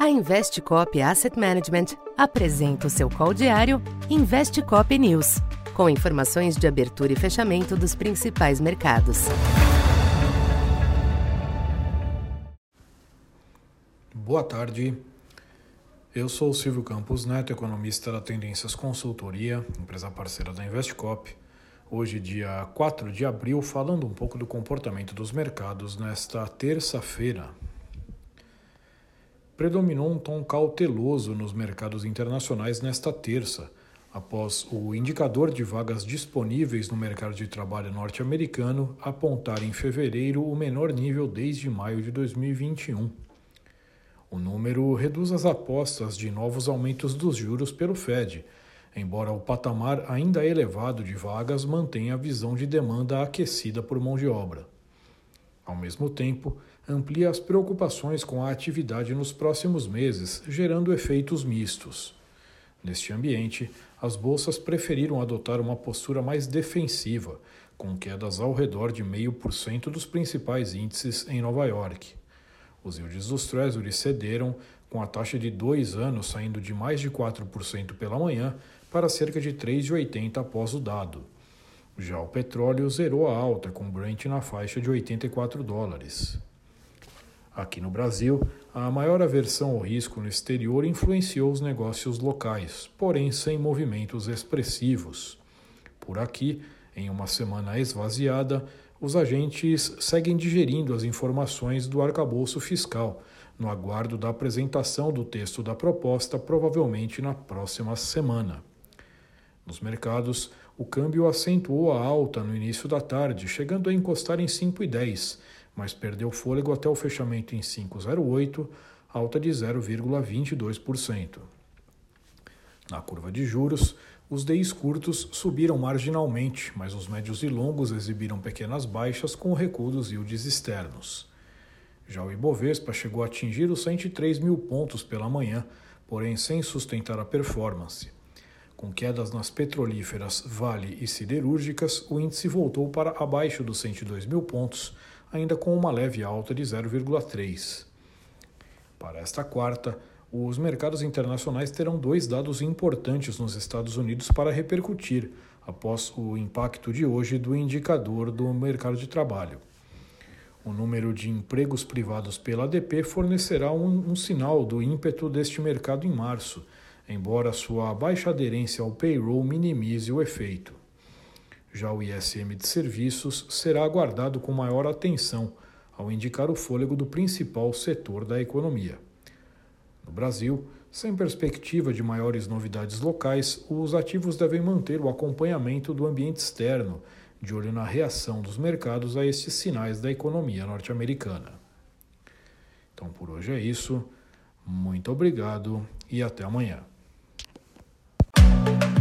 A Investcop Asset Management apresenta o seu call diário Investcop News, com informações de abertura e fechamento dos principais mercados. Boa tarde. Eu sou Silvio Campos Neto, economista da Tendências Consultoria, empresa parceira da Investcop. Hoje, dia 4 de abril, falando um pouco do comportamento dos mercados nesta terça-feira, predominou um tom cauteloso nos mercados internacionais nesta terça, após o indicador de vagas disponíveis no mercado de trabalho norte-americano apontar em fevereiro o menor nível desde maio de 2021. O número reduz as apostas de novos aumentos dos juros pelo Fed, embora o patamar ainda elevado de vagas mantenha a visão de demanda aquecida por mão de obra. Ao mesmo tempo, amplia as preocupações com a atividade nos próximos meses, gerando efeitos mistos. Neste ambiente, as bolsas preferiram adotar uma postura mais defensiva, com quedas ao redor de 0,5% dos principais índices em Nova York. Os yields dos Treasuries cederam, com a taxa de dois anos saindo de mais de 4% pela manhã para cerca de 3,80% após o dado. Já o petróleo zerou a alta, com Brent na faixa de 84 dólares. Aqui no Brasil, a maior aversão ao risco no exterior influenciou os negócios locais, porém sem movimentos expressivos. Por aqui, em uma semana esvaziada, os agentes seguem digerindo as informações do arcabouço fiscal, no aguardo da apresentação do texto da proposta, provavelmente na próxima semana. Nos mercados, o câmbio acentuou a alta no início da tarde, chegando a encostar em 5,10 mas perdeu fôlego até o fechamento em 5,08, alta de 0,22%. Na curva de juros, os DIs curtos subiram marginalmente, mas os médios e longos exibiram pequenas baixas com o recuo dos yields externos. Já o Ibovespa chegou a atingir os 103 mil pontos pela manhã, porém sem sustentar a performance. Com quedas nas petrolíferas, Vale e siderúrgicas, o índice voltou para abaixo dos 102 mil pontos, ainda com uma leve alta de 0,3. Para esta quarta, os mercados internacionais terão dois dados importantes nos Estados Unidos para repercutir após o impacto de hoje do indicador do mercado de trabalho. O número de empregos privados pela ADP fornecerá um, um sinal do ímpeto deste mercado em março, embora sua baixa aderência ao payroll minimize o efeito. Já o ISM de serviços será aguardado com maior atenção ao indicar o fôlego do principal setor da economia. No Brasil, sem perspectiva de maiores novidades locais, os ativos devem manter o acompanhamento do ambiente externo, de olho na reação dos mercados a estes sinais da economia norte-americana. Então por hoje é isso. Muito obrigado e até amanhã.